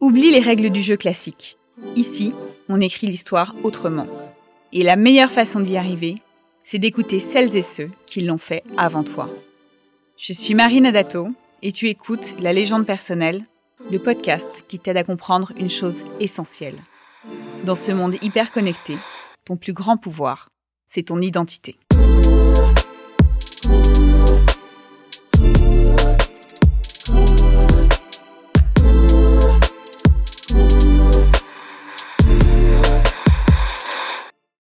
Oublie les règles du jeu classique. Ici, on écrit l'histoire autrement. Et la meilleure façon d'y arriver, c'est d'écouter celles et ceux qui l'ont fait avant toi. Je suis Marine Adato et tu écoutes La légende personnelle, le podcast qui t'aide à comprendre une chose essentielle. Dans ce monde hyper connecté, ton plus grand pouvoir, c'est ton identité.